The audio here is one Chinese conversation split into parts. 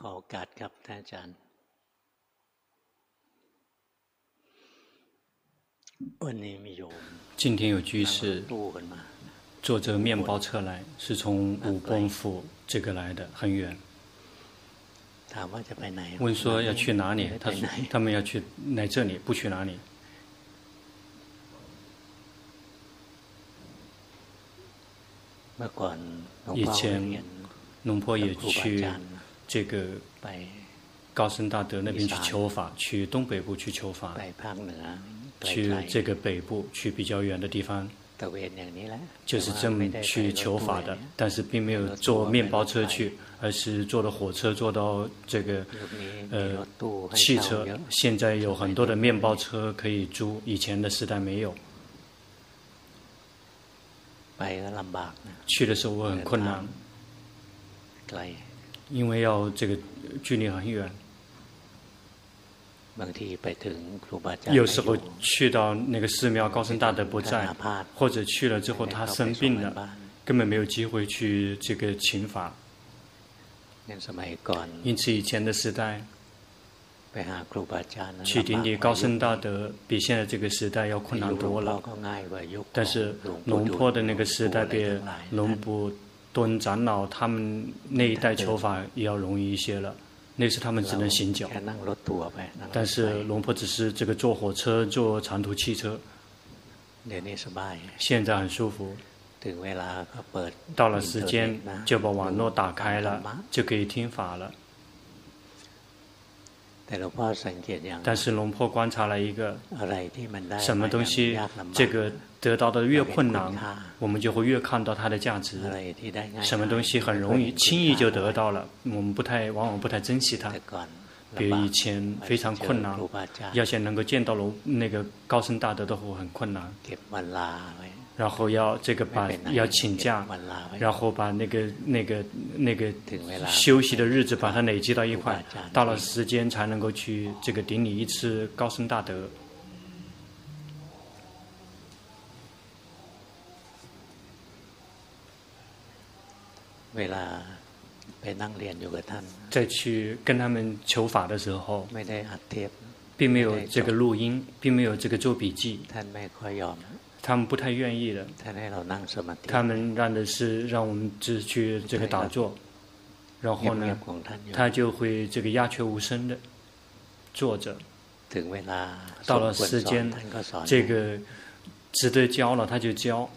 ขอโอกาสครับท่านอาจารย์วันนี้มีโยม今天有居士坐着面包车来，是从五峰府这个来的，很远。问说要去哪里？他说他们要去来这里，不去哪里。以前龙婆也去 这个高僧大德那边去求法，去东北部去求法，去这个北部去比较远的地方，就是这么去求法的，但是并没有坐面包车去。而是坐的火车，坐到这个呃汽车。现在有很多的面包车可以租，以前的时代没有。去的时候我很困难，因为要这个距离很远。有时候去到那个寺庙，高僧大德不在，或者去了之后他生病了，根本没有机会去这个请法。因此，以前的时代，去顶礼高僧大德，比现在这个时代要困难多了。但是，龙坡的那个时代，比龙布敦长老他们那一代求法也要容易一些了。那时他们只能行脚，但是龙婆只是这个坐火车、坐长途汽车，现在很舒服。到了时间，就把网络打开了，就可以听法了。但是龙婆观察了一个，什么东西这个得到的越困难，我们就会越看到它的价值。什么东西很容易轻易就得到了，我们不太往往不太珍惜它。比如以前非常困难，要想能够见到龙那个高僧大德的话很困难。然后要这个把要请假，然后把那个那个那个休息的日子把它累积到一块，到了时间才能够去这个顶礼一次高僧大德。再去跟他们求法的时候，并没有这个录音，并没有这个做笔记。他们不太愿意的，他们让的是让我们只去这个打坐，然后呢，他就会这个鸦雀无声的坐着。到了时间，这个值得教了，他就教。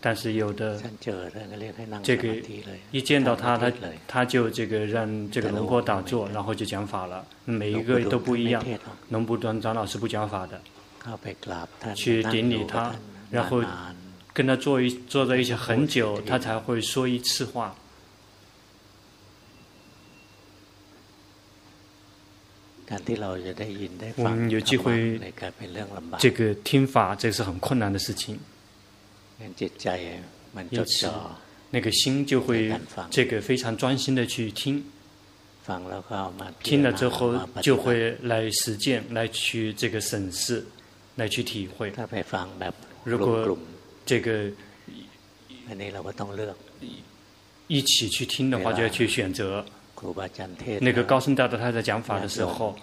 但是有的这个一见到他，他他就这个让这个龙婆打坐，然后就讲法了。每一个都不一样，龙布端长老是不讲法的。去顶礼他，然后跟他坐一坐在一起很久，他才会说一次话。我们有机会这个听法，这是很困难的事情。因此，那个心就会这个非常专心的去听。听了之后，就会来实践，来去这个审视。来去体会。如果这个一起去听的话，就要去选择。那个高僧大德他在讲法的时候，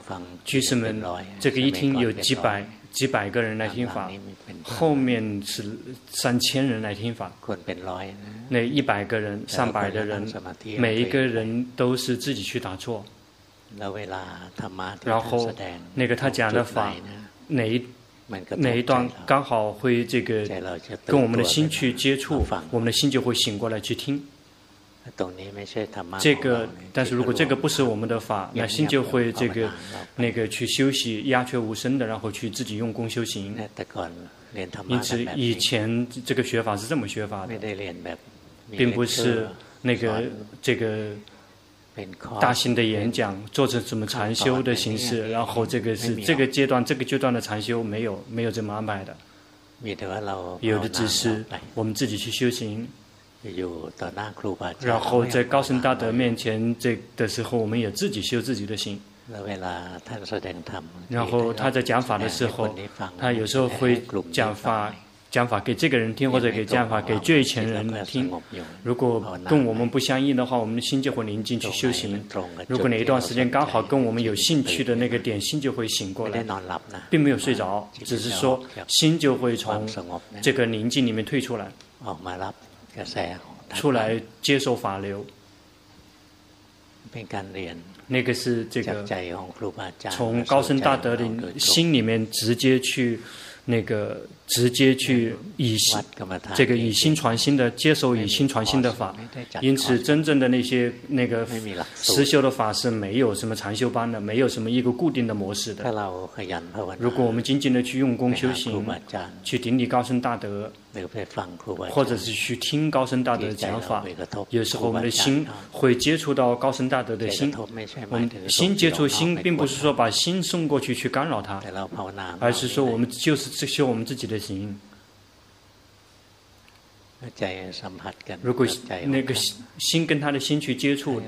居士们这个一听有几百几百个人来听法，后面是三千人来听法。那一百个人、上百的人，每一个人都是自己去打坐。然后那个他讲的法，哪一哪一段刚好会这个跟我们的心去接触，我们的心就会醒过来去听。这个，但是如果这个不是我们的法，那心就会这个那个去休息，鸦雀无声的，然后去自己用功修行。因此，以前这个学法是这么学法的，并不是那个这个。大型的演讲，做成什么禅修的形式，然后这个是这个阶段，这个阶段的禅修没有没有这么安排的，有的只是我们自己去修行，然后在高僧大德面前这的时候，我们也自己修自己的心。然后他在讲法的时候，他有时候会讲法。讲法给这个人听，或者给讲法给最前人听。如果跟我们不相应的话，我们的心就会宁静去修行。如果哪一段时间刚好跟我们有兴趣的那个点，心就会醒过来，并没有睡着，只是说心就会从这个宁静里面退出来，出来接受法流。那个是这个从高僧大德的心里面直接去。那个直接去以心，这个以心传心的接受以心传心的法，因此真正的那些那个实修的法是没有什么禅修班的，没有什么一个固定的模式的。如果我们仅仅的去用功修行，去顶礼高僧大德，或者是去听高僧大德的讲法，有时候我们的心会接触到高僧大德的心，我们心接触心，并不是说把心送过去去干扰他，而是说我们就是。是修我们自己的心。如果那个心跟他的心去接触，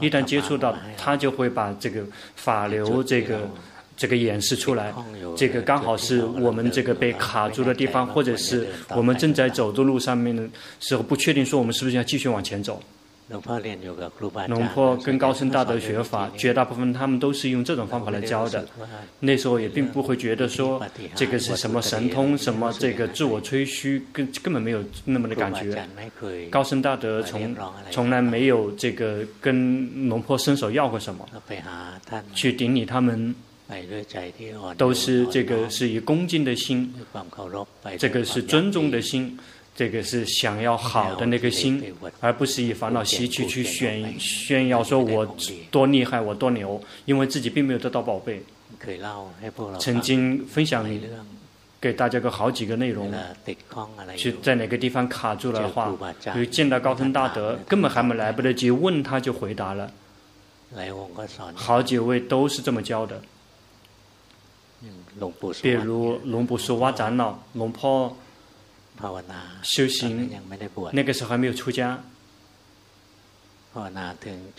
一旦接触到，他就会把这个法流这个这个演示出来。这个刚好是我们这个被卡住的地方，或者是我们正在走的路上面的时候，不确定说我们是不是要继续往前走。龙坡跟高僧大德学法，绝大部分他们都是用这种方法来教的。那时候也并不会觉得说这个是什么神通，什么这个自我吹嘘，根根本没有那么的感觉。高僧大德从从来没有这个跟龙坡伸手要过什么，去顶礼他们，都是这个是以恭敬的心，这个是尊重的心。这个是想要好的那个心，而不是以烦恼习气去炫炫耀，说我多厉害，我多牛，因为自己并没有得到宝贝。曾经分享给大家个好几个内容，去在哪个地方卡住了的话，比如见到高僧大德，根本还没来不得及问他就回答了。好几位都是这么教的，比如龙布说哇长老、龙婆。修行，那个时候还没有出家。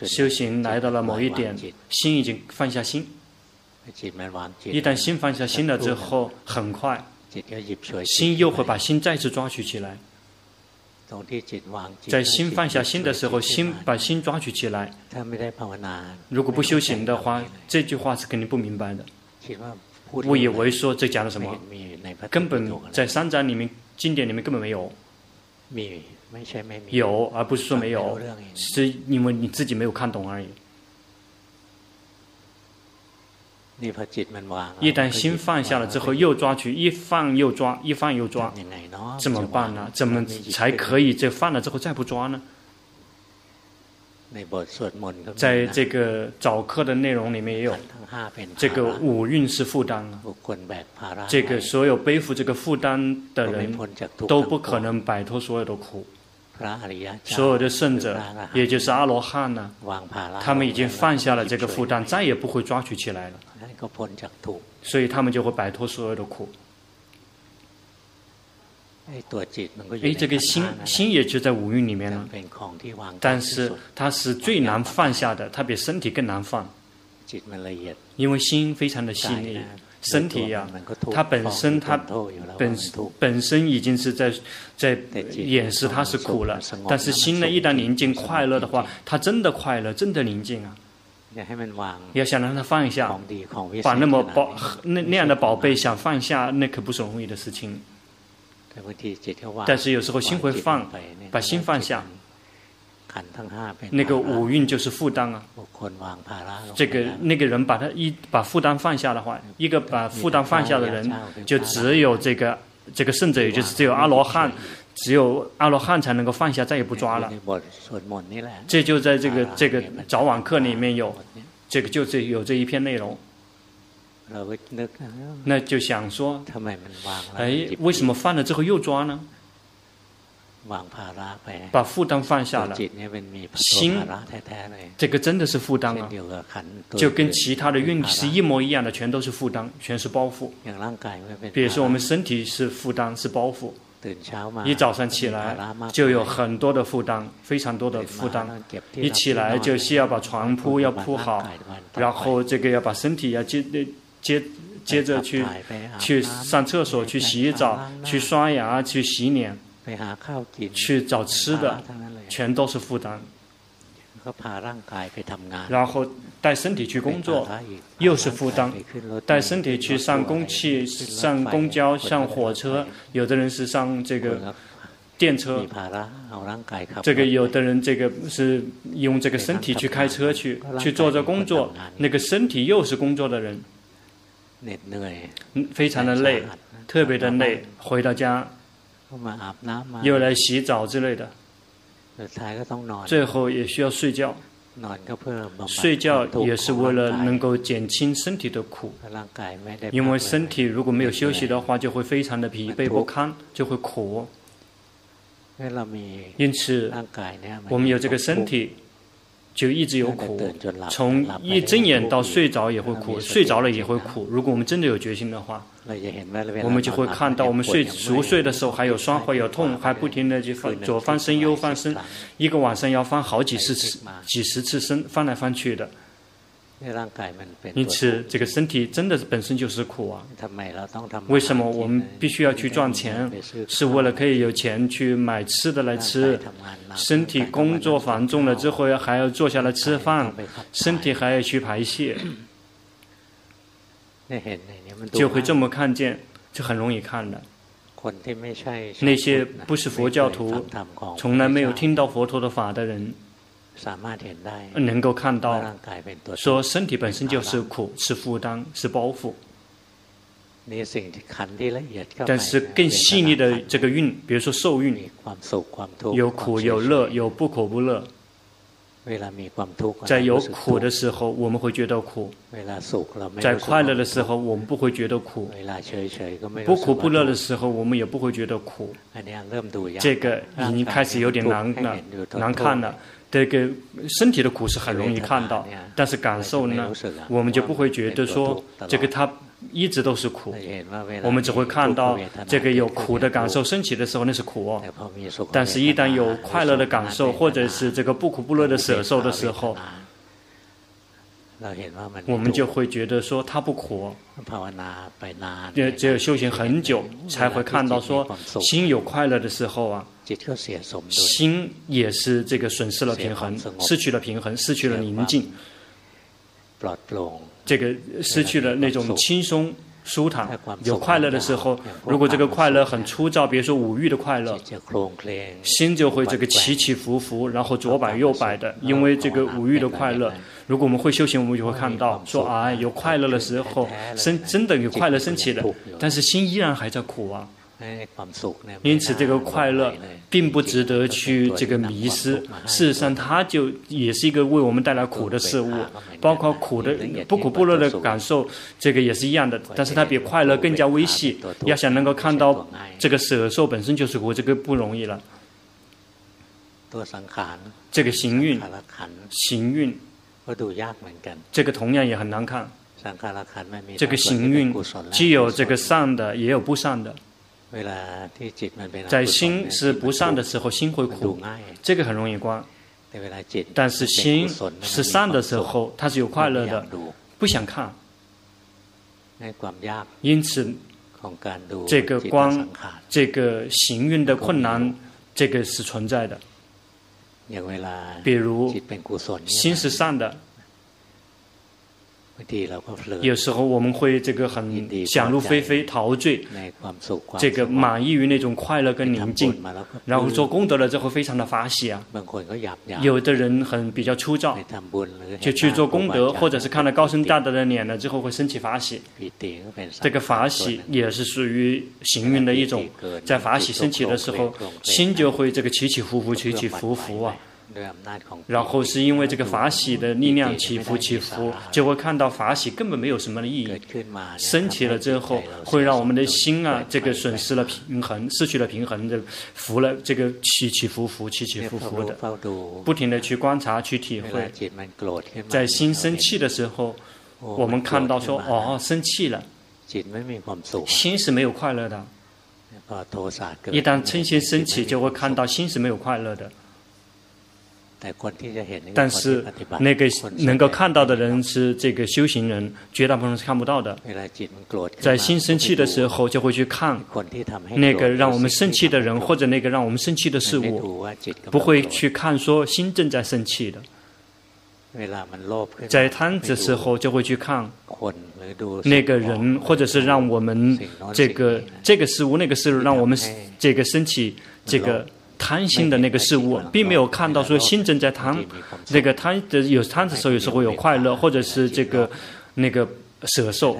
修行来到了某一点，心已经放下心。一旦心放下心了之后，很快，心又会把心再次抓取起来。在心放下心的时候，心把心抓取起来。如果不修行的话，这句话是肯定不明白的。误以为说这讲的什么，根本在三章里面。经典里面根本没有，有而不是说没有，是因为你自己没有看懂而已。一旦心放下了之后，又抓取，一放又抓，一放又抓，怎么办呢？怎么才可以这放了之后再不抓呢？在这个早课的内容里面也有，这个五蕴是负担，这个所有背负这个负担的人都不可能摆脱所有的苦。所有的圣者，也就是阿罗汉呢，他们已经放下了这个负担，再也不会抓取起来了，所以他们就会摆脱所有的苦。哎，这个心心也就在五蕴里面了，但是它是最难放下的，它比身体更难放，因为心非常的细腻，身体呀、啊，它本身它本本身已经是在在掩饰它是苦了，但是心呢，一旦宁静快乐的话，它真的快乐，真的宁静啊！要想让它放下，把那么宝那那样的宝贝想放下，那可不是容易的事情。但是有时候心会放，把心放下，那个五蕴就是负担啊。这个那个人把他一把负担放下的话，一个把负担放下的人，就只有这个这个圣者，也就是只有阿罗汉，只有阿罗汉才能够放下，再也不抓了。这就在这个这个早晚课里面有，这个就这有这一篇内容。那就想说，哎，为什么放了之后又抓呢？把负担放下了，心，这个真的是负担啊，就跟其他的运是一模一样的，全都是负担，全是包袱。比如说我们身体是负担，是包袱。一早上起来就有很多的负担，非常多的负担。一起来就需要把床铺要铺好，然后这个要把身体要接。接接着去去上厕所、去洗澡、去刷牙、去洗脸、去找吃的，全都是负担。然后带身体去工作，又是负担；带身体去上公汽、上公交、上火车，有的人是上这个电车。这个有的人这个是用这个身体去开车去去做着工作，那个身体又是工作的人，非常的累，特别的累。回到家，又来洗澡之类的。最后也需要睡觉，睡觉也是为了能够减轻身体的苦，因为身体如果没有休息的话，就会非常的疲惫不堪，就会苦。因此，我们有这个身体，就一直有苦，从一睁眼到睡着也会苦，睡着了也会苦。如果我们真的有决心的话，我们就会看到，我们睡熟睡的时候还有酸，会有痛，还不停的去翻左翻身右翻身，一个晚上要翻好几十次、几十次身，翻来翻去的。因此，这个身体真的本身就是苦啊！为什么我们必须要去赚钱？是为了可以有钱去买吃的来吃。身体工作繁重了之后，还要坐下来吃饭，身体还要去排泄，就会这么看见，就很容易看的。那些不是佛教徒，从来没有听到佛陀的法的人。能够看到，说身体本身就是苦，是负担，是包袱。但是更细腻的这个运，比如说受运，有苦有乐，有不苦不乐。在有苦的时候，我们会觉得苦；在快乐的时候，我们不会觉得苦；不苦不乐的时候，我们也不会觉得苦。这个已经开始有点难了，难看了。这个身体的苦是很容易看到，但是感受呢，我们就不会觉得说这个它一直都是苦，我们只会看到这个有苦的感受升起的时候那是苦哦，但是一旦有快乐的感受或者是这个不苦不乐的舍受的时候，我们就会觉得说它不苦。只有修行很久才会看到说心有快乐的时候啊。心也是这个损失了平衡，失去了平衡，失去了宁静，这个失去了那种轻松舒坦。有快乐的时候，如果这个快乐很粗糙，比如说五欲的快乐，心就会这个起起伏伏，然后左摆右摆的。因为这个五欲的快乐，如果我们会修行，我们就会看到说啊，有快乐的时候，生真的有快乐升起的，但是心依然还在苦啊。因此，这个快乐并不值得去这个迷失。事实上，它就也是一个为我们带来苦的事物，包括苦的不苦不乐的感受，这个也是一样的。但是它比快乐更加微细。要想能够看到这个舍受本身就是苦，这个不容易了。这个行运，行运，这个同样也很难看。这个行运既有这个善的，也有不善的。在心是不善的时候，心会苦，这个很容易观。但是心是善的时候，它是有快乐的，不想看。因此，这个光，这个行运的困难，这个是存在的。比如，心是善的。有时候我们会这个很想入非非、陶醉，这个满意于那种快乐跟宁静，然后做功德了之后非常的发喜啊。有的人很比较粗糙，就去做功德，或者是看到高僧大德的脸了之后会升起法喜。这个法喜也是属于行运的一种，在法喜升起的时候，心就会这个起起伏伏、起起伏伏啊。然后是因为这个法喜的力量起伏起伏，就会看到法喜根本没有什么的意义。升起了之后，会让我们的心啊，这个损失了平衡，失去了平衡的，浮了这个起起伏伏、起起伏伏的，不停的去观察、去体会。在心生气的时候，我们看到说，哦，生气了，心是没有快乐的。一旦嗔心升起，就会看到心是没有快乐的。但是那个能够看到的人是这个修行人，绝大部分是看不到的。在心生气的时候，就会去看那个让我们生气的人，或者那个让我们生气的事物，不会去看说心正在生气的。在贪的时候，就会去看那个人，或者是让我们这个这个事物、那个事物，让我们这个生气这个。贪心的那个事物，并没有看到说心正在贪，那个贪的有贪的时候，有时候会有快乐，或者是这个那个舍受。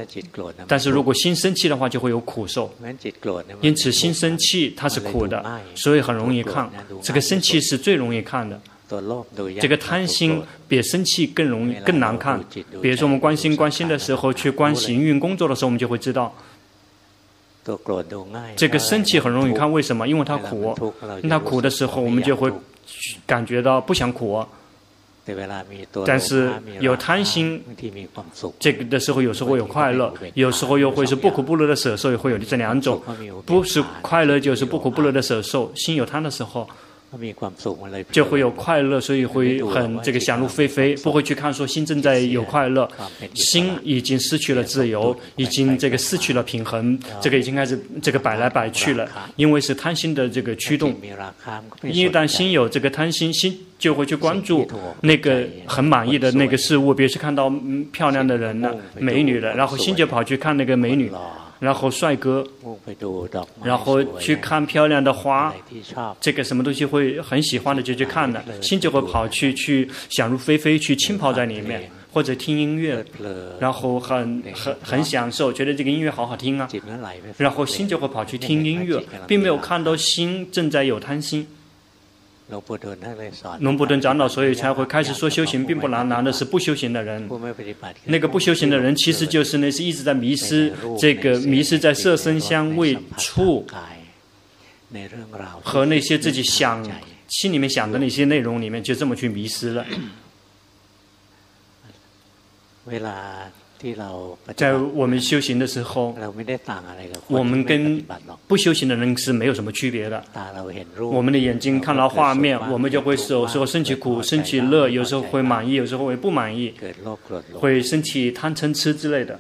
但是如果心生气的话，就会有苦受。因此心生气它是苦的，所以很容易看。这个生气是最容易看的。这个贪心比生气更容易更难看。比如说我们关心关心的时候，去关行运工作的时候，我们就会知道。这个生气很容易看，为什么？因为它苦，因为它苦的时候，我们就会感觉到不想苦。但是有贪心，这个的时候有时候有快乐，有时候又会是不苦不乐的舍受，也会有这两种，不是快乐就是不苦不乐的舍受。心有贪的时候。就会有快乐，所以会很这个想入非非，不会去看说心正在有快乐，心已经失去了自由，已经这个失去了平衡，这个已经开始这个摆来摆去了，因为是贪心的这个驱动。一旦心有这个贪心，心就会去关注那个很满意的那个事物，比如说看到漂亮的人了，美女了，然后心就跑去看那个美女。然后帅哥，然后去看漂亮的花，这个什么东西会很喜欢的就去看了，心就会跑去去想入非非，去浸泡在里面，或者听音乐，然后很很很享受，觉得这个音乐好好听啊，然后心就会跑去听音乐，并没有看到心正在有贪心。龙布顿长老所以才会开始说修行并不难，难的是不修行的人。那个不修行的人，其实就是那些一直在迷失，这个迷失在色声香味触和那些自己想心里面想的那些内容里面，就这么去迷失了。在我们修行的时候，我们跟不修行的人是没有什么区别的。我们的眼睛看到画面，我们就会有时候升起苦，升起乐，有时候会满意，有时候会不满意，会升起贪嗔痴之类的。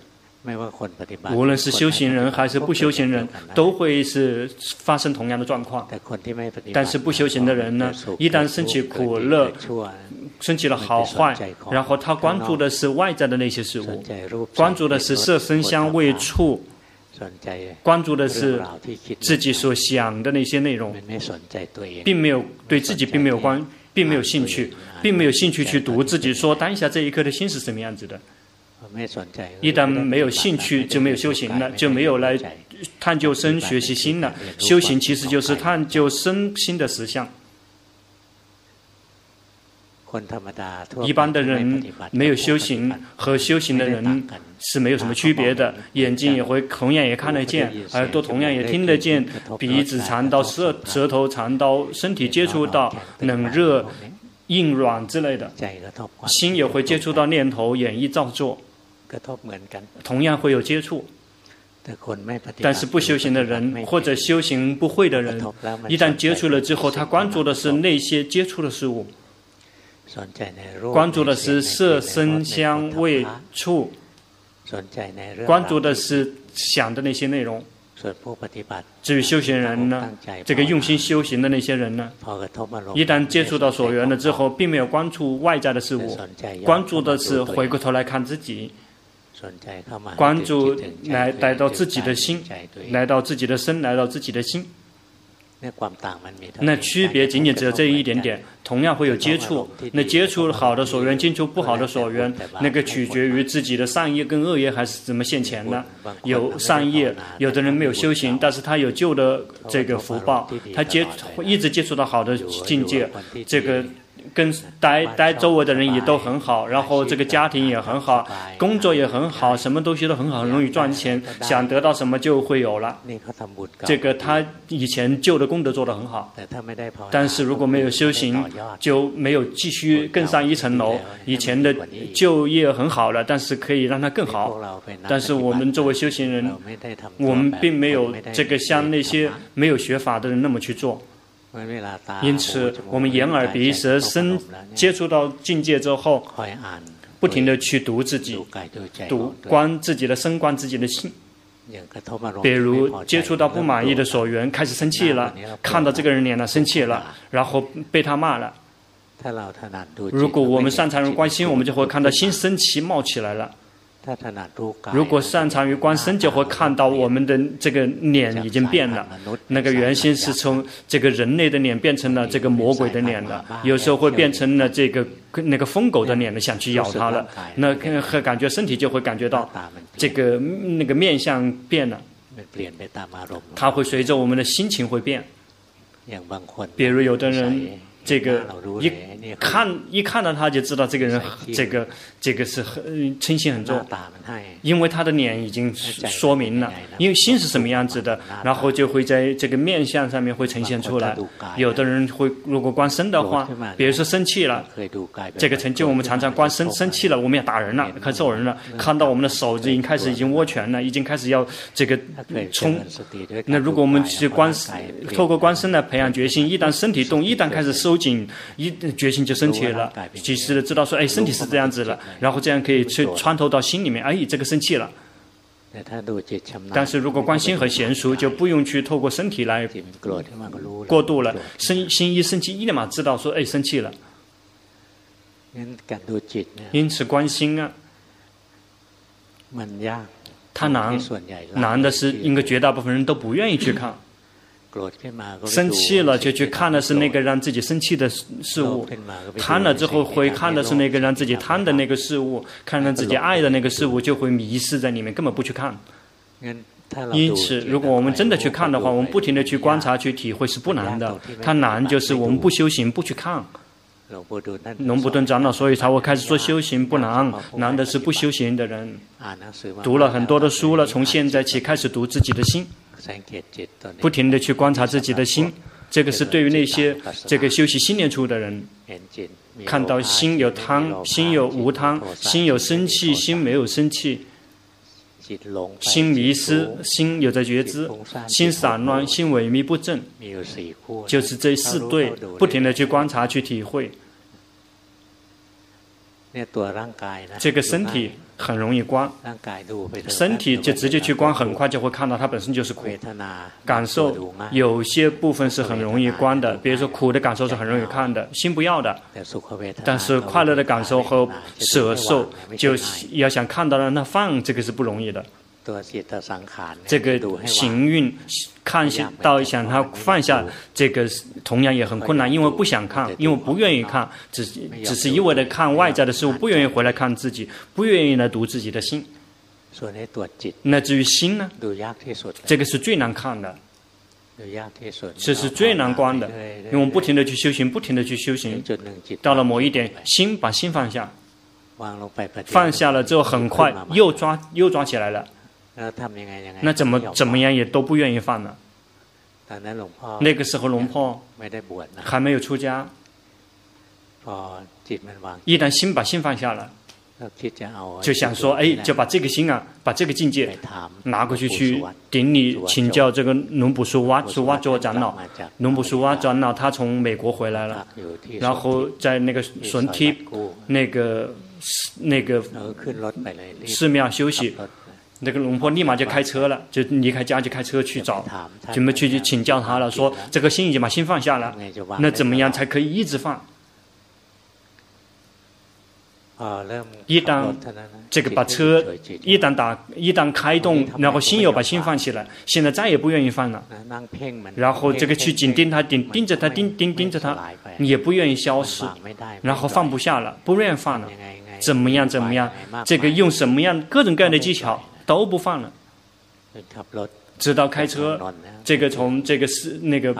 无论是修行人还是不修行人，都会是发生同样的状况。但是不修行的人呢，一旦升起苦乐，升起了好坏，然后他关注的是外在的那些事物，关注的是色声香味触，关注的是自己所想的那些内容，并没有对自己并没有关，并没有兴趣，并没有兴趣去读自己说当下这一刻的心是什么样子的。一旦没有兴趣，就没有修行了，就没有来探究生学习心了。修行其实就是探究身心的实相。一般的人没有修行，和修行的人是没有什么区别的。眼睛也会同样也看得见，耳朵同样也听得见，鼻子尝到舌舌头尝到，身体接触到冷热硬软之类的，心也会接触到念头演绎造作，同样会有接触。但是不修行的人或者修行不会的人，一旦接触了之后，他关注的是那些接触的事物。关注的是色声香味触，关注的是想的那些内容。至于修行人呢，这个用心修行的那些人呢，一旦接触到所缘了之后，并没有关注外在的事物，关注的是回过头来看自己，关注来来到自己的心，来到自己的身，来到自己的心。那区别仅仅只有这一点点，同样会有接触。那接触好的所缘，接触不好的所缘，那个取决于自己的善业跟恶业还是怎么现前呢？有善业，有的人没有修行，但是他有旧的这个福报，他接一直接触到好的境界，这个。跟待待周围的人也都很好，然后这个家庭也很好，工作也很好，什么东西都很好，很容易赚钱，想得到什么就会有了。这个他以前旧的功德做得很好，但是如果没有修行，就没有继续更上一层楼。以前的就业很好了，但是可以让它更好。但是我们作为修行人，我们并没有这个像那些没有学法的人那么去做。因此，我们眼耳鼻舌身接触到境界之后，不停的去读自己，读观自己的身，观自己的心。比如接触到不满意的所缘，开始生气了，看到这个人脸了，生气了，然后被他骂了。如果我们擅长于观心，我们就会看到心升起冒起来了。如果擅长于观身，就会看到我们的这个脸已经变了。那个原先是从这个人类的脸变成了这个魔鬼的脸了，有时候会变成了这个那个疯狗的脸了，想去咬它了。那和感觉身体就会感觉到这个那个面相变了，它会随着我们的心情会变。比如有的人。这个一看一看到他就知道这个人，这个这个是很嗔心很重，因为他的脸已经说明了，因为心是什么样子的，然后就会在这个面相上面会呈现出来。有的人会如果观身的话，比如说生气了，这个成就我们常常观身生气了，我们要打人了，开始揍人了，看到我们的手已经开始已经握拳了，已经开始要这个冲。那如果我们去观透过观身来培养决心，一旦身体动，一旦开始收。紧一决心就升起了，及时的知道说，哎，身体是这样子了，然后这样可以去穿透到心里面，哎，这个生气了。但是如果关心和娴熟，就不用去透过身体来过度了，身心一生气，一立马知道说，哎，生气了。因此关心啊，它难，难的是，应该绝大部分人都不愿意去看。生气了就去看的是那个让自己生气的事物，贪了之后会看的是那个让自己贪的那个事物，看让自己爱的那个事物就会迷失在里面，根本不去看。因此，如果我们真的去看的话，我们不停地去观察、去体会是不难的。它难就是我们不修行、不去看。龙布顿长老所以才会开始说修行不难，难的是不修行的人。读了很多的书了，从现在起开始读自己的心。不停的去观察自己的心，这个是对于那些这个修习心念处的人，看到心有贪，心有无贪，心有生气，心没有生气，心迷失，心有着觉知，心散乱，心萎靡不振，就是这四对，不停的去观察，去体会。这个身体很容易观，身体就直接去观，很快就会看到它本身就是苦。感受有些部分是很容易观的，比如说苦的感受是很容易看的，心不要的。但是快乐的感受和舍受，就要想看到了那放，这个是不容易的。这个行运看下到想他放下，这个同样也很困难，因为不想看，因为不愿意看，只只是一味的看外在的事物，不愿意回来看自己，不愿意来读自己的心。那至于心呢？这个是最难看的，这是最难关的，因为我们不停的去修行，不停的去修行，到了某一点，心把心放下，放下了之后，很快又抓又抓起来了。那怎么怎么样也都不愿意放了。那个时候龙婆还没有出家，一旦心把心放下了，就想说，哎，就把这个心啊，把这个境界拿过去去顶礼请教这个龙布苏哇苏哇卓长老。龙布苏哇长老他从美国回来了，然后在那个顺梯那个那个寺庙休息。那个龙婆立马就开车了，就离开家就开车去找，准备去去请教他了，说这个心已经把心放下了，那怎么样才可以一直放？一旦这个把车一旦打一旦开动，然后心又把心放起来，现在再也不愿意放了。然后这个去紧盯他，盯盯着他，盯盯盯着他，也不愿意消失，然后放不下了，不愿意放了，怎么样怎么样？这个用什么样各种各样的技巧？都不放了，直到开车，这个从这个寺那个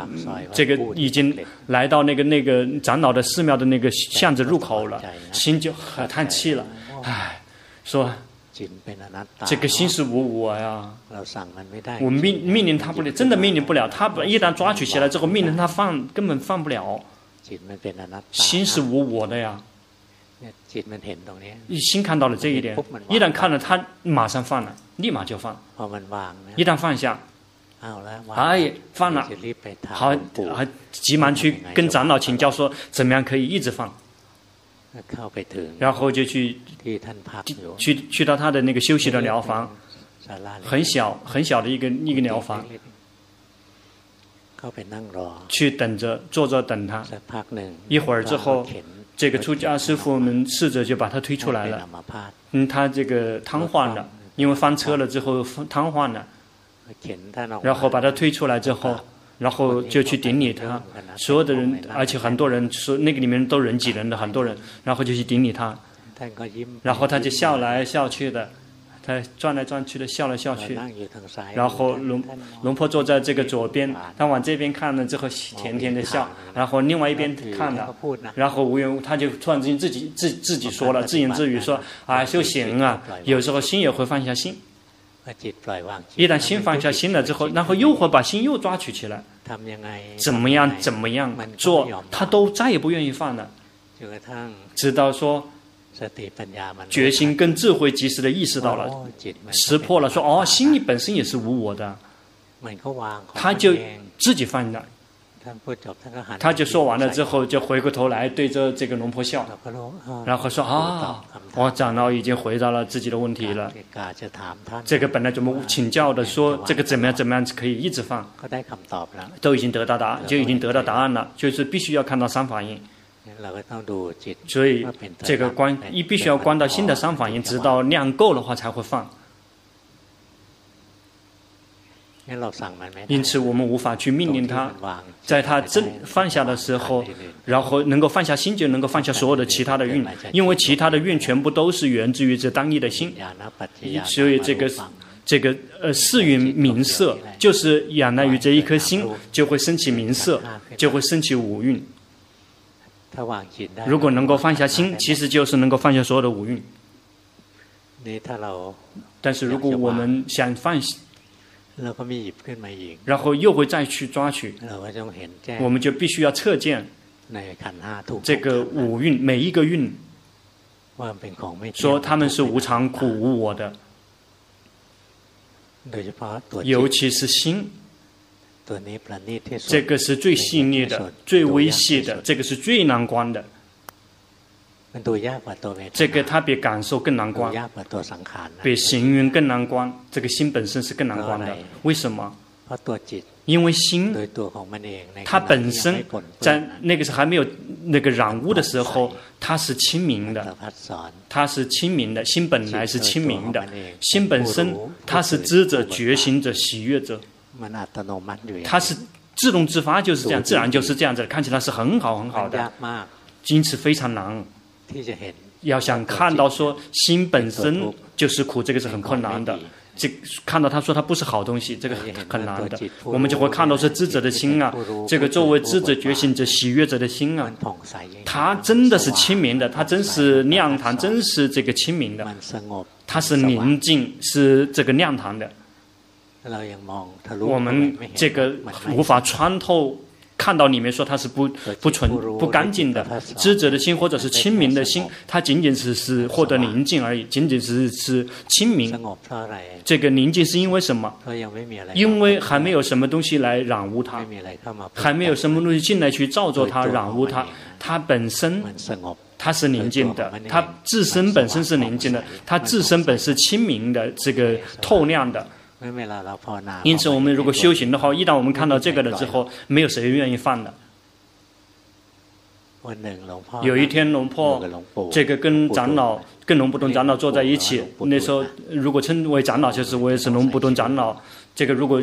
这个已经来到那个那个长老的寺庙的那个巷子入口了，心就很叹气了，唉，说这个心是无我呀，我命命令他不了，真的命令不了，他一旦抓取起来之后，命令他放根本放不了，心是无我的呀。一心看到了这一点，一旦看了，他马上放了，立马就放。一旦放下，哎，放了，好，还急忙去跟长老请教说，怎么样可以一直放？然后就去去去到他的那个休息的疗房，很小很小的一个一个疗房，去等着坐着等他。一会儿之后，这个出家师傅们试着就把他推出来了。嗯，他这个瘫痪了，因为翻车了之后瘫痪了。然后把他推出来之后，然后就去顶礼他，所有的人，而且很多人说那个里面都人挤人的很多人，然后就去顶礼他，然后他就笑来笑去的，他转来转去的笑来笑去，然后龙龙婆坐在这个左边，他往这边看了之后甜甜的笑，然后另外一边看了，然后无缘无他就突然之间自己自自己说了自言自语说啊修行啊，有时候心也会放下心。一旦心放下心了之后，然后又会把心又抓取起来，怎么样怎么样做，他都再也不愿意放了。直到说，决心跟智慧及时的意识到了，识破了，说哦，心里本身也是无我的，他就自己放了。他就说完了之后，就回过头来对着这个龙婆笑，然后说啊，我长老已经回答了自己的问题了。这个本来怎么请教的，说这个怎么样怎么样可以一直放，都已经得到答案，就已经得到答案了，就是必须要看到三法印。所以这个关一必须要关到新的三法印，直到量够的话才会放。因此，我们无法去命令他，在他真放下的时候，然后能够放下心，就能够放下所有的其他的运，因为其他的运全部都是源自于这单一的心。所以，这个这个呃四蕴名色，就是仰赖于这一颗心，就会升起名色，就会升起五蕴。如果能够放下心，其实就是能够放下所有的五蕴。但是，如果我们想放下，然后又会再去抓取，我们就必须要测见这个五蕴每一个蕴，说他们是无常、苦、无我的，尤其是心，这个是最细腻的、最微细的，这个是最难关的。这个它比感受更难关，比行云更难关。这个心本身是更难关的，为什么？因为心，它本身在那个时候还没有那个染污的时候，它是清明的，它是清明的。心本来是清明的，心本身它是知者、觉醒者、喜悦者，它是自动自发就是这样，自然就是这样子，看起来是很好很好的，因此非常难。要想看到说心本身就是苦，这个是很困难的。这看到他说他不是好东西，这个很难的。我们就会看到是智者的心啊，这个作为智者觉醒者喜悦者的心啊，他真的是清明的，他真是亮堂，真是这个清明的，他是宁静，是这个亮堂的。我们这个无法穿透。看到里面说它是不不纯不干净的知者的心，或者是清明的心，它仅仅是是获得宁静而已，仅仅是是清明。这个宁静是因为什么？因为还没有什么东西来染污它，还没有什么东西进来去造作它、染污它。它本身它是宁静的，它自身本身是宁静的，它自身本是清明的，这个透亮的。因此，我们如果修行的话，一旦我们看到这个了之后，没有谁愿意放的。有一天，龙婆这个跟长老、跟龙普顿长老坐在一起，那时候如果称为长老，就是我也是龙普顿长老。这个如果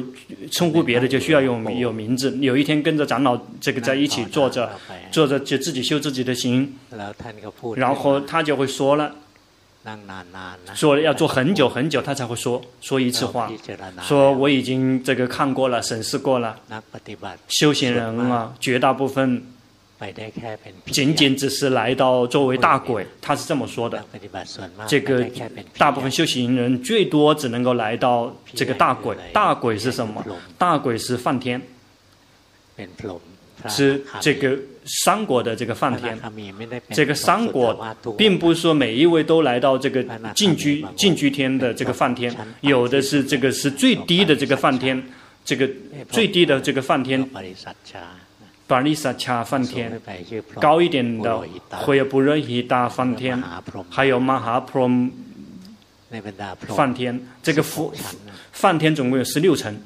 称呼别的，就需要有有名字。有一天跟着长老这个在一起坐着，坐着就自己修自己的行，然后他就会说了。说要做很久很久，他才会说说一次话。说我已经这个看过了，审视过了。修行人啊，绝大部分仅仅只是来到作为大鬼，他是这么说的。这个大部分修行人最多只能够来到这个大鬼。大鬼是什么？大鬼是梵天。是这个三国的这个梵天，这个三国并不是说每一位都来到这个净居净居天的这个梵天，有的是这个是最低的这个梵天，这个最低的这个梵天，巴利萨恰梵天，高一点的会有布罗希达梵天，还有马哈普罗梵天，这个梵天总共有十六层。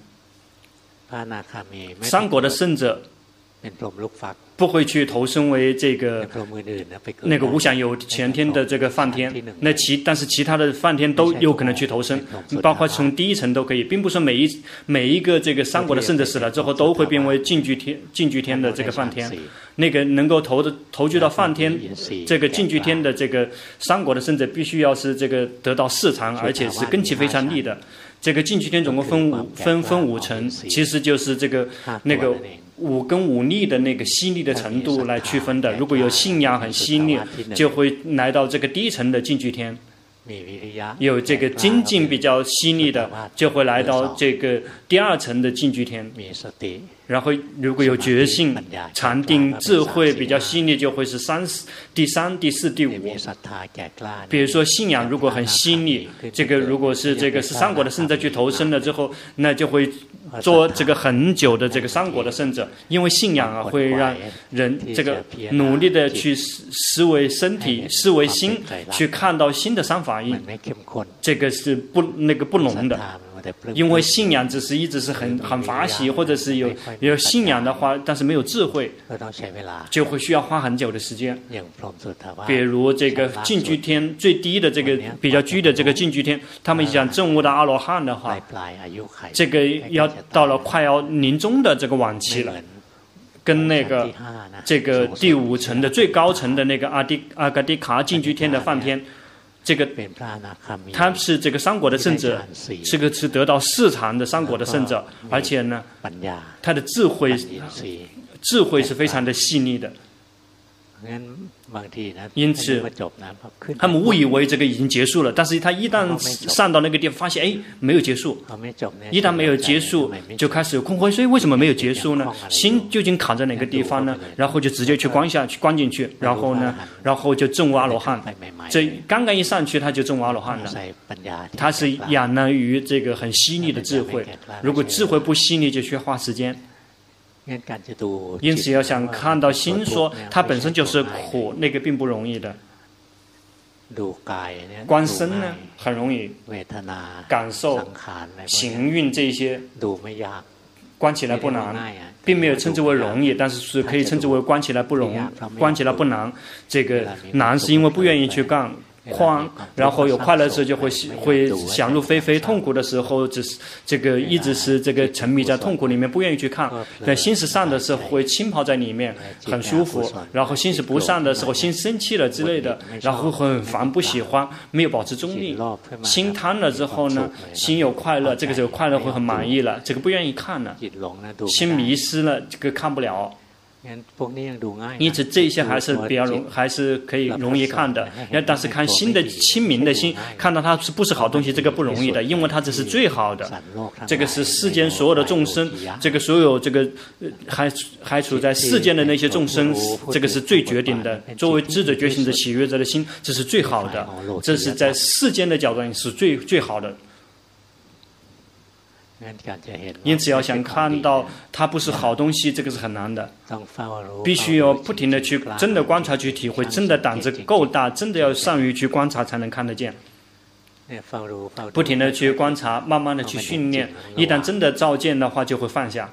三国的圣者。不会去投身为这个那个无想有前天的这个梵天，那其但是其他的梵天都有可能去投身，包括从第一层都可以，并不是每一每一个这个三国的圣者死了之后都会变为净居天净居天的这个梵天，那个能够投的投居到梵天这个净居天的这个三国的圣者必须要是这个得到四禅，而且是根气非常利的，这个净居天总共分五分分五层，其实就是这个那个。五跟五力的那个犀利的程度来区分的。如果有信仰很犀利，就会来到这个第一层的净居天；有这个精进比较犀利的，就会来到这个第二层的净居天。然后，如果有觉性、禅定、智慧比较犀利，就会是三四、第三、第四、第五。比如说信仰如果很犀利，这个如果是这个是三国的圣者去投生了之后，那就会。做这个很久的这个三国的圣者，因为信仰啊，会让人这个努力的去思思维身体、思维心，去看到新的三法印，这个是不那个不浓的。因为信仰只是一直是很很法喜，或者是有有信仰的话，但是没有智慧，就会需要花很久的时间。比如这个净居天最低的这个比较居的这个净居天，他们讲证悟的阿罗汉的话，这个要到了快要临终的这个晚期了，跟那个这个第五层的最高层的那个阿迪阿格迪卡净居天的梵天。这个他是这个三国的圣者，这个是得到四禅的三国的圣者，而且呢，他的智慧智慧是非常的细腻的。因此，他们误以为这个已经结束了，但是他一旦上到那个地方，发现哎，没有结束。一旦没有结束，就开始有困惑，所以为什么没有结束呢？心究竟卡在哪个地方呢？然后就直接去关下去，关进去，然后呢，然后就证悟阿罗汉。这刚刚一上去，他就证悟阿罗汉了。他是仰赖于这个很犀利的智慧，如果智慧不犀利，就需要花时间。因此，要想看到心说它本身就是苦，那个并不容易的。观身呢，很容易，感受、行运这些，观起来不难，并没有称之为容易，但是是可以称之为观起来不容，观起来不难。这个难是因为不愿意去干。慌，然后有快乐的时候就会会想入非非，痛苦的时候只是这个一直是这个沉迷在痛苦里面，不愿意去看。在心是善的时候会浸泡在里面，很舒服。然后心是不善的时候，心生气了之类的，然后很烦，不喜欢，没有保持中立。心贪了之后呢，心有快乐，这个时候快乐会很满意了，这个不愿意看了。心迷失了，这个看不了。因此，这些还是比较容，还是可以容易看的。但是看新的清明的心，看到它是不是好东西，这个不容易的，因为它这是最好的。这个是世间所有的众生，这个所有这个还还处在世间的那些众生，这个是最决定的。作为智者觉醒的喜悦者的心，这是最好的。这是在世间的角度是最最好的。因此，要想看到它不是好东西，这个是很难的。必须要不停的去真的观察，去体会，真的胆子够大，真的要善于去观察，才能看得见。不停的去观察，慢慢的去训练，一旦真的照见的话，就会放下。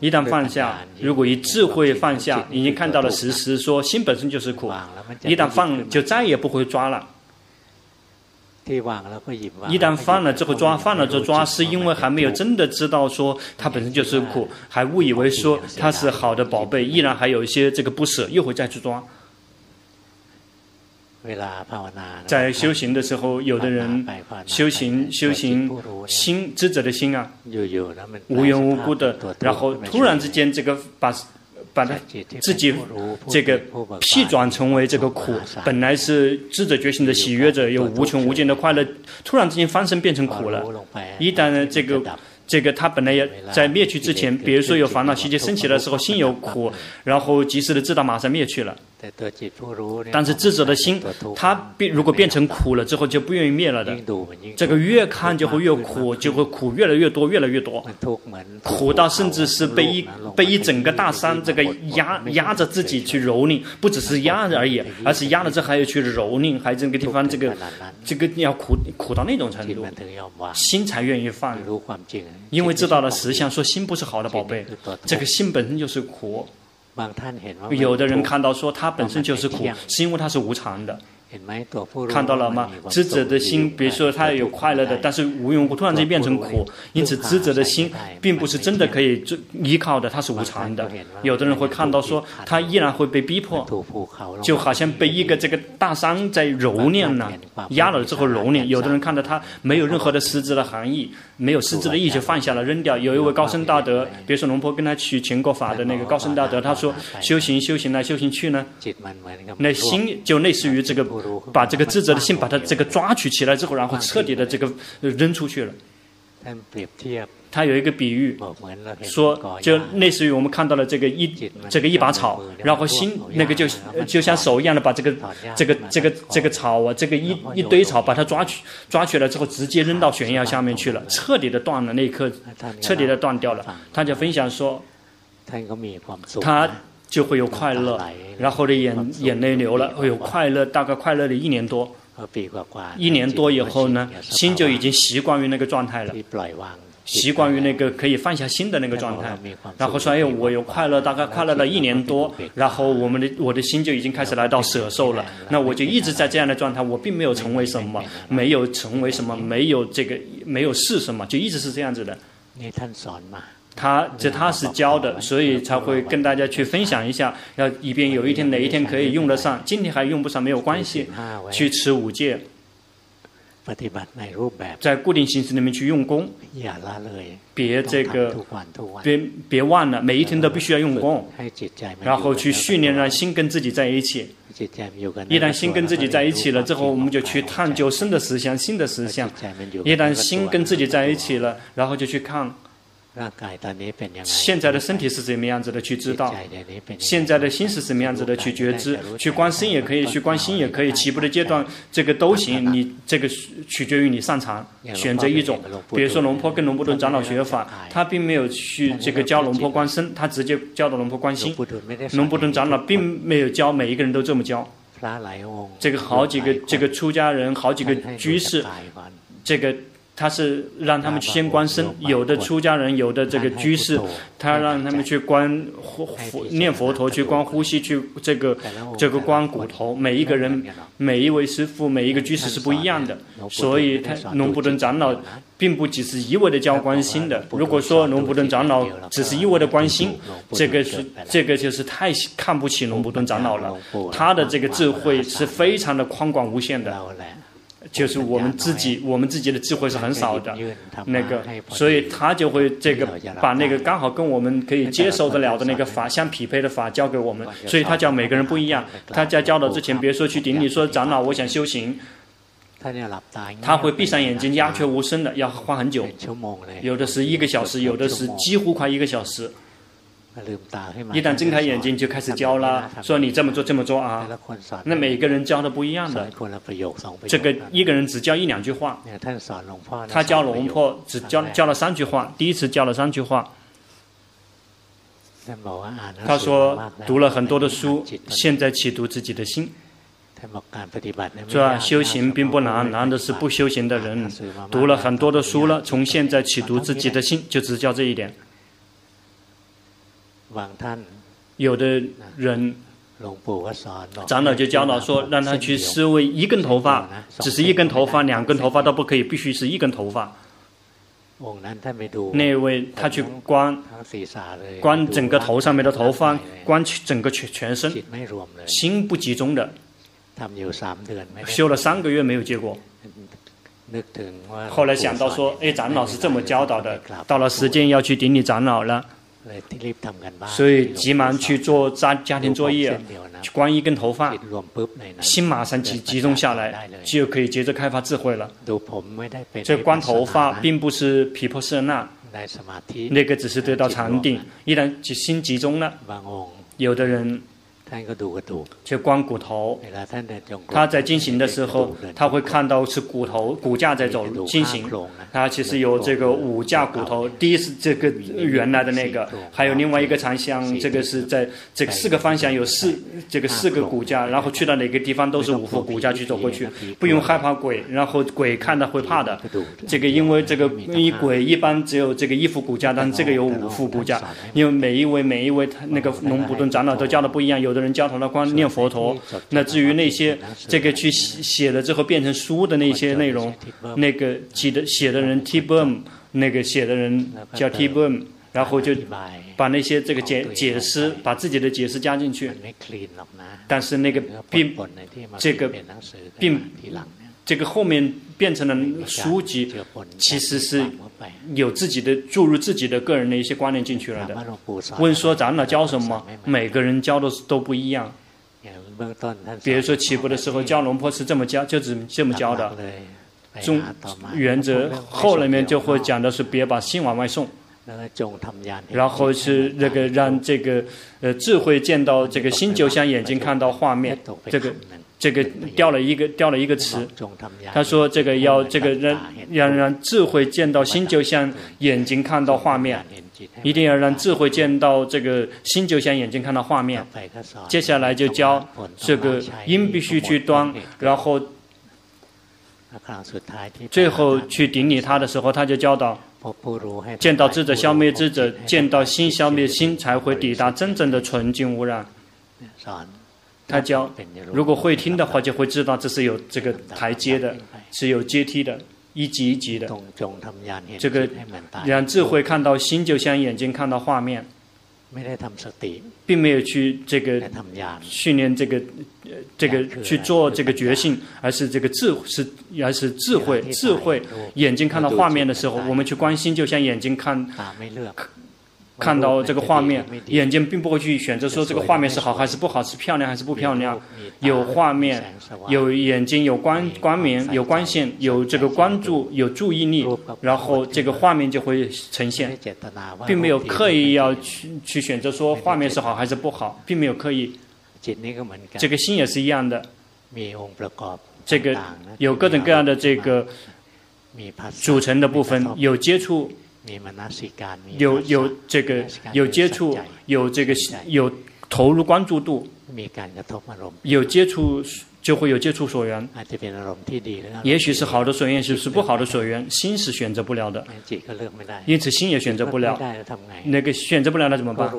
一旦放下，如果以智慧放下，已经看到了实实说，心本身就是苦。一旦放，就再也不会抓了。一旦犯了之后抓，犯了之后抓，是因为还没有真的知道说它本身就是苦，还误以为说它是好的宝贝，依然还有一些这个不舍，又会再去抓。在修行的时候，有的人修行修行心智者的心啊，无缘无故的，然后突然之间这个把。把它自己这个批转成为这个苦，本来是智者觉醒的喜悦者，有无穷无尽的快乐，突然之间翻身变成苦了。一旦呢，这个这个他本来也在灭去之前，比如说有烦恼习气升起的时候，心有苦，然后及时的知道马上灭去了。但是智者的心，他变如果变成苦了之后就不愿意灭了的。这个越看就会越苦，就会苦越来越多，越来越多，苦到甚至是被一被一整个大山这个压压着自己去蹂躏，不只是压而已，而是压了之后还要去蹂躏，还这个地方这个这个要苦苦到那种程度，心才愿意放，因为知道了实相，说心不是好的宝贝，这个心本身就是苦。有的人看到说它本身就是苦，是因为它是无常的。看到了吗？知者的心，比如说他有快乐的，但是无缘无故突然间变成苦，因此知者的心并不是真的可以依靠的，它是无常的。有的人会看到说他依然会被逼迫，就好像被一个这个大山在蹂躏呢，压了之后蹂躏。有的人看到他没有任何的实质的含义，没有实质的意义就放下了扔掉。有一位高僧大德，比如说龙婆跟他去请过法的那个高僧大德，他说修行修行来修行去呢，那心就类似于这个。把这个智者的心，把它这个抓取起来之后，然后彻底的这个扔出去了。他有一个比喻，说就类似于我们看到了这个一这个一把草，然后心那个就就像手一样的把这个这个这个这个草啊，这个一一堆草把它抓取抓取了之后，直接扔到悬崖下面去了，彻底的断了那一刻，彻底的断掉了。他就分享说，他。就会有快乐，然后的眼眼泪流了，会有快乐，大概快乐了一年多，一年多以后呢，心就已经习惯于那个状态了，习惯于那个可以放下心的那个状态，然后说哎，我有快乐，大概快乐了一年多，然后我们的我的心就已经开始来到舍受了，那我就一直在这样的状态，我并没有成为什么，没有成为什么，没有这个没有是什么，就一直是这样子的。他这他是教的，所以才会跟大家去分享一下，要以便有一天哪一天可以用得上，今天还用不上没有关系，去持五戒，在固定形式里面去用功，别这个别别忘了，每一天都必须要用功，然后去训练让心跟自己在一起，一旦心跟自己在一起了之后，我们就去探究生的实相、心的实相，一旦心跟自己在一起了，然后就去看。现在的身体是怎么样子的？去知道，现在的心是什么样子的？去觉知，去观身也可以，去观心也可以。起步的阶段，这个都行。你这个取决于你擅长，选择一种。比如说龙坡跟龙布顿长老学法，他并没有去这个教龙坡观身，他直接教的龙坡观心。龙布顿长老并没有教每一个人都这么教。这个好几个这个出家人，好几个居士，这个。他是让他们去先观身，有的出家人，有的这个居士，他让他们去观佛念佛陀，去观呼吸，去这个这个观骨头。每一个人，每一位师傅，每一个居士是不一样的，所以他龙布顿长老并不只是一味的教观心的。如果说龙布顿长老只是一味的关心，这个是这个就是太看不起龙布顿长老了。他的这个智慧是非常的宽广无限的。就是我们自己，我们自己的智慧是很少的，那个，所以他就会这个把那个刚好跟我们可以接受得了的那个法相匹配的法教给我们，所以他教每个人不一样。他在教导之前，别说去顶礼说长老，我想修行，他会闭上眼睛，鸦雀无声的，要花很久，有的是一个小时，有的是几乎快一个小时。一旦睁开眼睛就开始教了，说你这么做这么做啊，那每个人教的不一样的，这个一个人只教一两句话，他教龙婆只教教了三句话，第一次教了三句话，他说读了很多的书，现在启读自己的心，是吧？修行并不难，难的是不修行的人，读了很多的书了，从现在启读自己的心，就只教这一点。有的人，长老就教导说，让他去思维一根头发，只是一根头发，两根头发都不可以，必须是一根头发。那位他去观，观整个头上面的头发，观整个全全身，心不集中的，修了三个月没有结果。后来想到说，哎，长老是这么教导的，到了时间要去顶礼长老了。所以急忙去做家家庭作业，去光一根头发，心马上集集中下来，就可以接着开发智慧了。这光头发并不是皮婆色那，那个只是得到禅定。一旦心集中了，有的人去光骨头。他在进行的时候，他会看到是骨头骨架在走进行。他其实有这个五架骨头，第一是这个原来的那个，还有另外一个长项，这个是在这个四个方向有四这个四个骨架，然后去到哪个地方都是五副骨架去走过去，不用害怕鬼，然后鬼看到会怕的。这个因为这个一鬼一般只有这个一副骨架，但这个有五副骨架，因为每一位每一位他那个龙普顿长老都教的不一样，有的人教他的光念佛陀，那至于那些这个去写了之后变成书的那些内容，那个记得写的人 T b o m 那个写的人叫 T b o m 然后就把那些这个解解释，把自己的解释加进去，但是那个并这个并这个后面变成了书籍，其实是有自己的注入自己的个人的一些观念进去了的。问说长老教什么？每个人教的都不一样。比如说起步的时候教龙婆是这么教，就是这么教的。中原则后面就会讲的是别把心往外送，然后是那个让这个呃智慧见到这个心，就像眼睛看到画面，这个。这个掉了一个掉了一个词，他说这个要这个让要让智慧见到心，就像眼睛看到画面，一定要让智慧见到这个心，就像眼睛看到画面。接下来就教这个因必须去端，然后最后去顶礼他的时候，他就教导见到智者消灭智者，见到心消灭心，才会抵达真正的纯净无染。他教，如果会听的话，就会知道这是有这个台阶的，是有阶梯的，一级一级的。这个让智慧看到心，就像眼睛看到画面，并没有去这个训练这个这个去做这个觉性，而是这个智是而是智慧智慧眼睛看到画面的时候，我们去关心，就像眼睛看。看到这个画面，眼睛并不会去选择说这个画面是好还是不好，是漂亮还是不漂亮。有画面，有眼睛，有光光明，有光线，有这个关注，有注意力，然后这个画面就会呈现，并没有刻意要去去选择说画面是好还是不好，并没有刻意。这个心也是一样的，这个有各种各样的这个组成的部分，有接触。有有这个有接触，有这个有投入关注度，有接触。就会有接触所缘，也许是好的所缘，也许是不好的所缘，心是选择不了的，因此心也选择不了。那个选择不了那怎么办？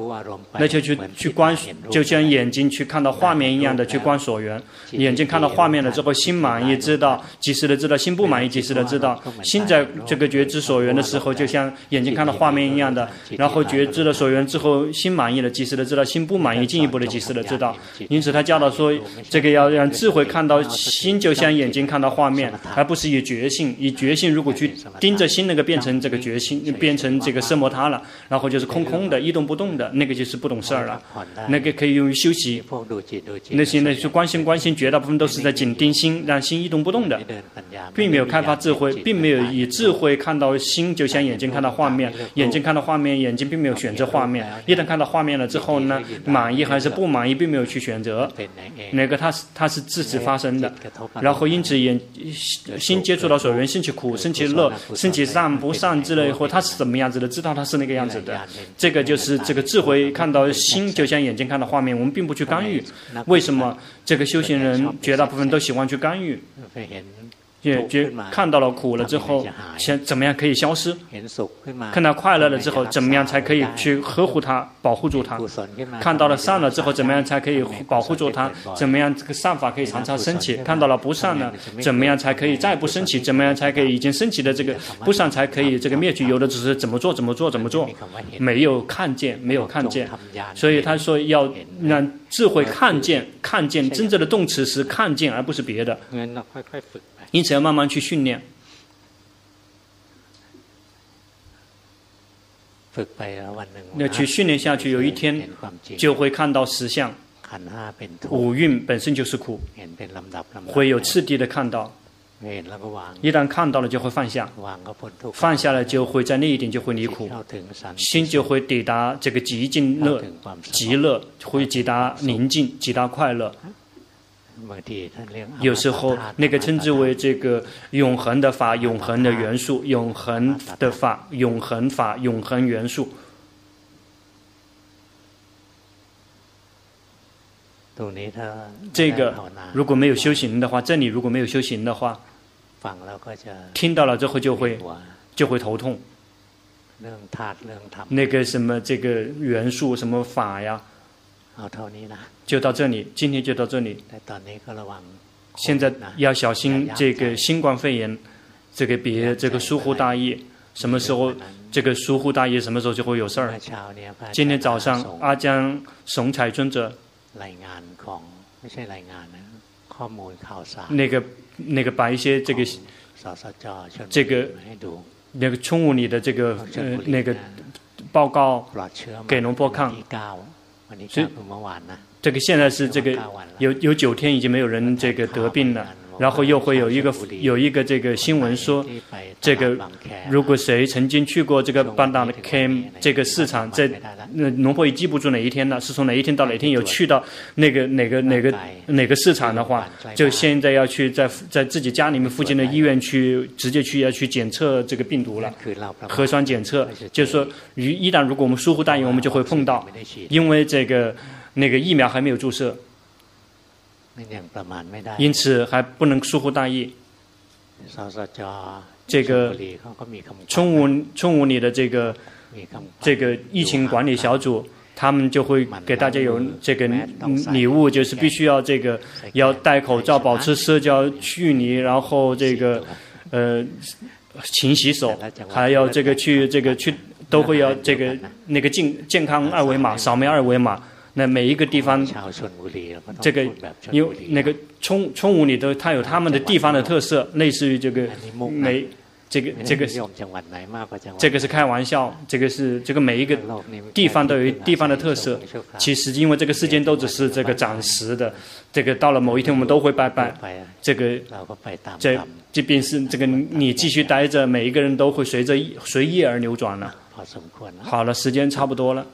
那就去去观，就像眼睛去看到画面一样的去观所缘。眼睛看到画面了之后，心满意，知道及时的知道；心不满意，及时的知道。心在这个觉知所缘的时候，就像眼睛看到画面一样的，然后觉知了所缘之后，心满意了，及时的知道；心不满意，进一步的及时的知道。因此他教导说，这个要让智慧。会看到心，就像眼睛看到画面，而不是以觉性。以觉性如果去盯着心，那个变成这个觉性，变成这个色魔他了，然后就是空空的，一动不动的，那个就是不懂事儿了。那个可以用于休息。那些那些关心关心，绝大部分都是在紧盯心，让心一动不动的，并没有开发智慧，并没有以智慧看到心，就像眼睛看到画面，眼睛看到画面，眼睛并没有选择画面。一旦看到画面了之后呢，满意还是不满意，并没有去选择。那个他是他是自。是发生的，然后因此眼心接触到所缘，生起苦，生起乐，生起善不善之类，或他是怎么样子的，知道他是那个样子的，这个就是这个智慧看到心，就像眼睛看到画面，我们并不去干预。为什么这个修行人绝大部分都喜欢去干预？也觉看到了苦了之后，想怎么样可以消失？看到快乐了之后，怎么样才可以去呵护它、保护住它？看到了善了之后，怎么样才可以保护住它？怎么样这个善法可以常常升起？看到了不善呢，怎么样才可以再不升起？怎么样才可以已经升起的这个不善才可以这个灭去？有的只是怎么做怎么做怎么做，没有看见，没有看见。所以他说要让智慧看见，看见真正的动词是看见，而不是别的。因此要慢慢去训练，要去训练下去，有一天就会看到实相。五蕴本身就是苦，会有次第的看到。一旦看到了就会放下，放下了就会在那一点就会离苦，心就会抵达这个极尽乐、极乐，会抵达宁静、抵达快乐。有时候那个称之为这个永恒的法、永恒的元素、永恒的法、永恒法、永恒元素。这个如果没有修行的话，这里如果没有修行的话，听到了之后就会就会头痛。那个什么这个元素什么法呀，就到这里，今天就到这里。现在要小心这个新冠肺炎，这个别这个疏忽大意，什么时候这个疏忽大意，什么时候就会有事儿。今天早上阿江雄彩尊者。那个那个把一些这个这个那个村务里的这个呃那个报告给龙波看，所以这个现在是这个有有九天已经没有人这个得病了。然后又会有一个有一个这个新闻说，这个如果谁曾经去过这个班达的 Cam 这个市场，在那农婆也记不住哪一天了，是从哪一天到哪一天有去到那个哪个哪个哪个市场的话，就现在要去在在自己家里面附近的医院去直接去要去检测这个病毒了，核酸检测，就是说，一一旦如果我们疏忽大意，我们就会碰到，因为这个那个疫苗还没有注射。因此还不能疏忽大意。这个冲雾冲雾里的这个这个疫情管理小组，他们就会给大家有这个礼物，就是必须要这个要戴口罩，保持社交距离，然后这个呃勤洗手，还要这个去这个去都会要这个那个健健康二维码扫描二维码。那每一个地方，这个因为那个冲冲雾里头，它有他们的地方的特色，类似于这个每这个这个这个是开玩笑，这个是这个每一个地方都有地方的特色。其实因为这个世间都只是这个暂时的，这个到了某一天我们都会拜拜。这个这即便是这个你继续待着，每一个人都会随着随意而流转了。好了，时间差不多了。